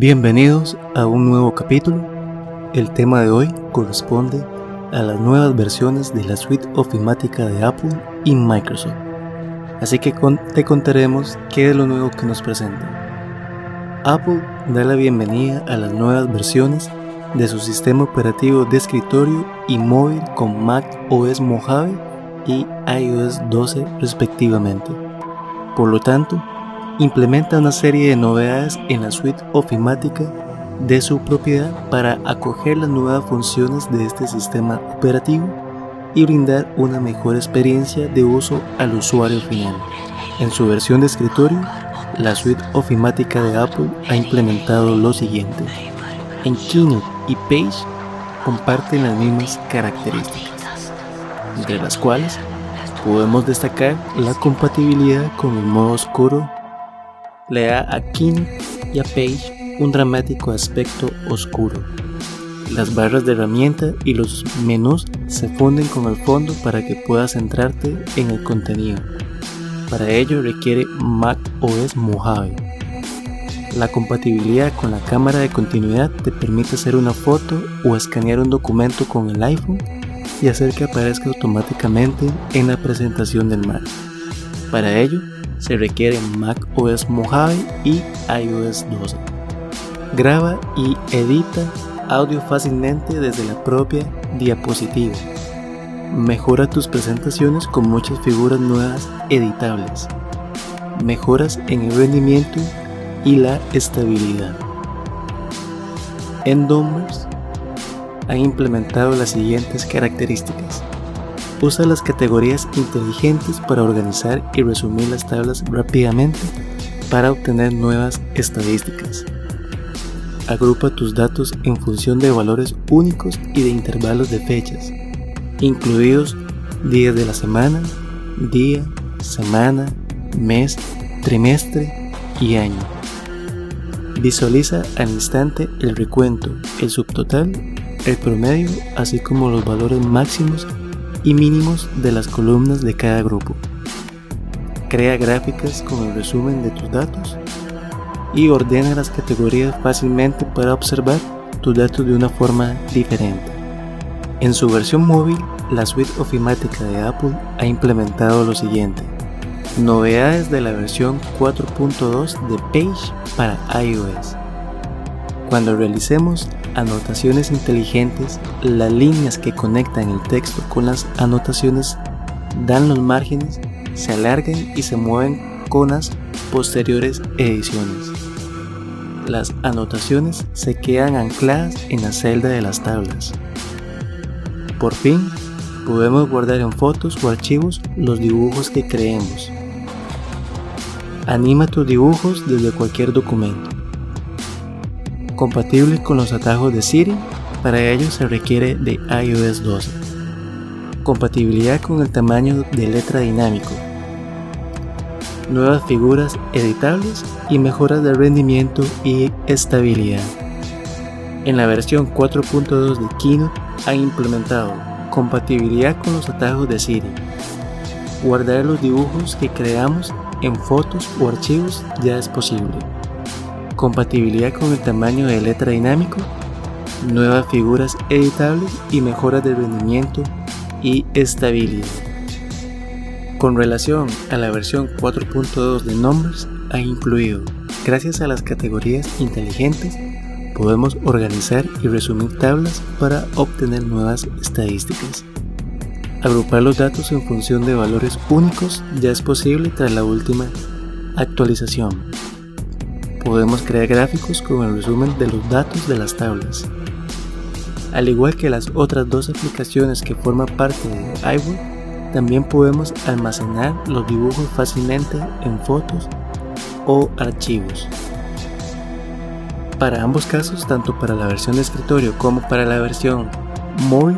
Bienvenidos a un nuevo capítulo. El tema de hoy corresponde a las nuevas versiones de la suite ofimática de Apple y Microsoft. Así que te contaremos qué es lo nuevo que nos presentan. Apple da la bienvenida a las nuevas versiones de su sistema operativo de escritorio y móvil con Mac OS Mojave y iOS 12 respectivamente. Por lo tanto, implementa una serie de novedades en la suite ofimática de su propiedad para acoger las nuevas funciones de este sistema operativo y brindar una mejor experiencia de uso al usuario final. En su versión de escritorio, la suite ofimática de Apple ha implementado lo siguiente. En Keynote y Page comparten las mismas características, entre las cuales podemos destacar la compatibilidad con el modo oscuro le da a King y a Page un dramático aspecto oscuro. Las barras de herramienta y los menús se funden con el fondo para que puedas centrarte en el contenido. Para ello requiere Mac OS Mojave. La compatibilidad con la cámara de continuidad te permite hacer una foto o escanear un documento con el iPhone y hacer que aparezca automáticamente en la presentación del Mac. Para ello, se requiere Mac OS Mojave y iOS 12. Graba y edita audio fácilmente desde la propia diapositiva. Mejora tus presentaciones con muchas figuras nuevas editables. Mejoras en el rendimiento y la estabilidad. En Numbers han implementado las siguientes características. Usa las categorías inteligentes para organizar y resumir las tablas rápidamente para obtener nuevas estadísticas. Agrupa tus datos en función de valores únicos y de intervalos de fechas, incluidos días de la semana, día, semana, mes, trimestre y año. Visualiza al instante el recuento, el subtotal, el promedio, así como los valores máximos y mínimos de las columnas de cada grupo. Crea gráficas con el resumen de tus datos y ordena las categorías fácilmente para observar tus datos de una forma diferente. En su versión móvil, la suite ofimática de Apple ha implementado lo siguiente. Novedades de la versión 4.2 de Page para iOS. Cuando realicemos anotaciones inteligentes, las líneas que conectan el texto con las anotaciones dan los márgenes, se alargan y se mueven con las posteriores ediciones. Las anotaciones se quedan ancladas en la celda de las tablas. Por fin, podemos guardar en fotos o archivos los dibujos que creemos. Anima tus dibujos desde cualquier documento compatible con los atajos de Siri, para ello se requiere de iOS 12. Compatibilidad con el tamaño de letra dinámico. Nuevas figuras editables y mejoras de rendimiento y estabilidad. En la versión 4.2 de Keynote han implementado compatibilidad con los atajos de Siri. Guardar los dibujos que creamos en fotos o archivos ya es posible compatibilidad con el tamaño de letra dinámico, nuevas figuras editables y mejoras de rendimiento y estabilidad. Con relación a la versión 4.2 de Numbers, ha incluido, gracias a las categorías inteligentes, podemos organizar y resumir tablas para obtener nuevas estadísticas. Agrupar los datos en función de valores únicos ya es posible tras la última actualización podemos crear gráficos con el resumen de los datos de las tablas. Al igual que las otras dos aplicaciones que forman parte de iWork, también podemos almacenar los dibujos fácilmente en fotos o archivos. Para ambos casos, tanto para la versión de escritorio como para la versión móvil,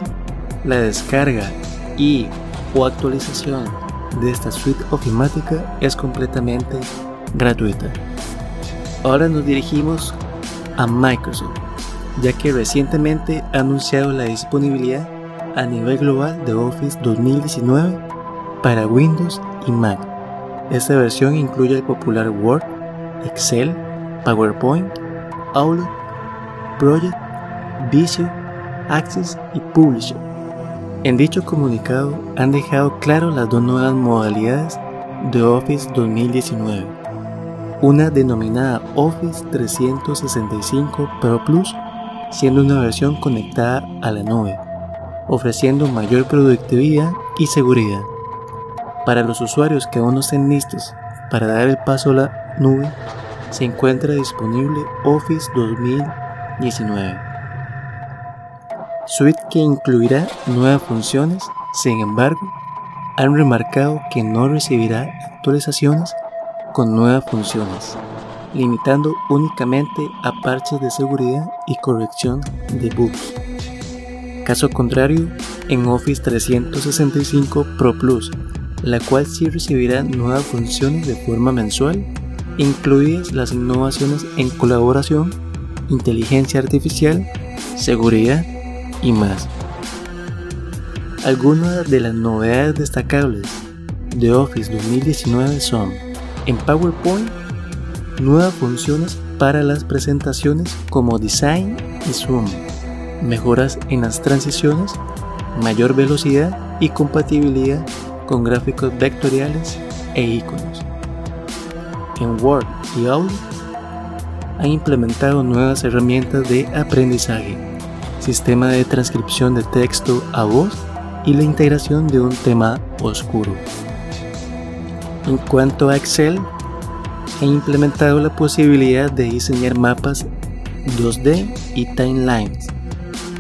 la descarga y o actualización de esta suite ofimática es completamente gratuita. Ahora nos dirigimos a Microsoft, ya que recientemente ha anunciado la disponibilidad a nivel global de Office 2019 para Windows y Mac. Esta versión incluye el popular Word, Excel, PowerPoint, Outlook, Project, Visio, Access y Publisher. En dicho comunicado han dejado claro las dos nuevas modalidades de Office 2019. Una denominada Office 365 Pro Plus, siendo una versión conectada a la nube, ofreciendo mayor productividad y seguridad. Para los usuarios que aún no estén listos para dar el paso a la nube, se encuentra disponible Office 2019. Suite que incluirá nuevas funciones, sin embargo, han remarcado que no recibirá actualizaciones con nuevas funciones, limitando únicamente a parches de seguridad y corrección de bugs. Caso contrario, en Office 365 Pro Plus la cual sí recibirá nuevas funciones de forma mensual, incluidas las innovaciones en colaboración, inteligencia artificial, seguridad y más. Algunas de las novedades destacables de Office 2019 son en PowerPoint nuevas funciones para las presentaciones como Design y Zoom, mejoras en las transiciones, mayor velocidad y compatibilidad con gráficos vectoriales e iconos. En Word y Outlook han implementado nuevas herramientas de aprendizaje, sistema de transcripción de texto a voz y la integración de un tema oscuro. En cuanto a Excel, han implementado la posibilidad de diseñar mapas 2D y timelines,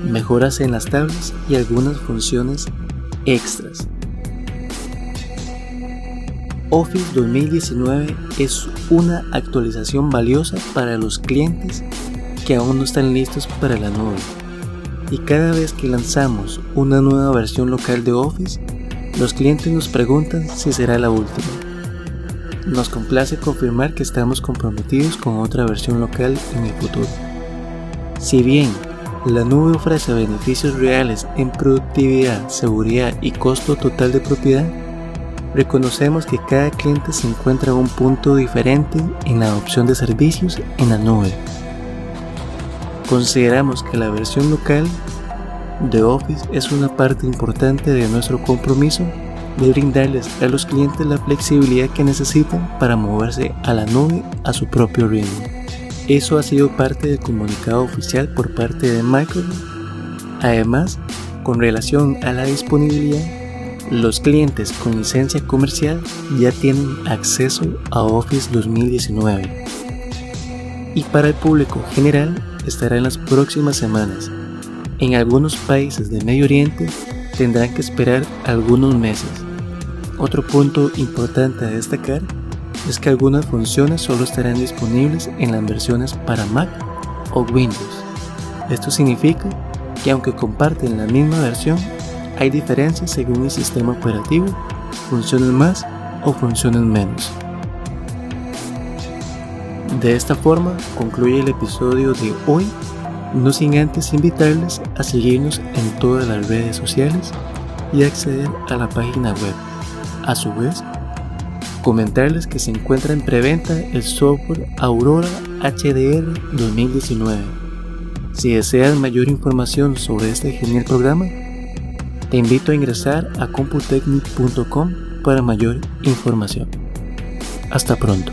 mejoras en las tablas y algunas funciones extras. Office 2019 es una actualización valiosa para los clientes que aún no están listos para la nube. Y cada vez que lanzamos una nueva versión local de Office, los clientes nos preguntan si será la última. Nos complace confirmar que estamos comprometidos con otra versión local en el futuro. Si bien la nube ofrece beneficios reales en productividad, seguridad y costo total de propiedad, Reconocemos que cada cliente se encuentra en un punto diferente en la adopción de servicios en la nube. Consideramos que la versión local de Office es una parte importante de nuestro compromiso de brindarles a los clientes la flexibilidad que necesitan para moverse a la nube a su propio ritmo. Eso ha sido parte del comunicado oficial por parte de Microsoft. Además, con relación a la disponibilidad, los clientes con licencia comercial ya tienen acceso a Office 2019 y para el público general estará en las próximas semanas. En algunos países de Medio Oriente tendrán que esperar algunos meses. Otro punto importante a destacar es que algunas funciones solo estarán disponibles en las versiones para Mac o Windows. Esto significa que aunque comparten la misma versión, hay diferencias según el sistema operativo, funcionan más o funcionan menos. De esta forma concluye el episodio de hoy, no sin antes invitarles a seguirnos en todas las redes sociales y acceder a la página web. A su vez, comentarles que se encuentra en preventa el software Aurora HDR 2019. Si desean mayor información sobre este genial programa, te invito a ingresar a computecnic.com para mayor información. Hasta pronto.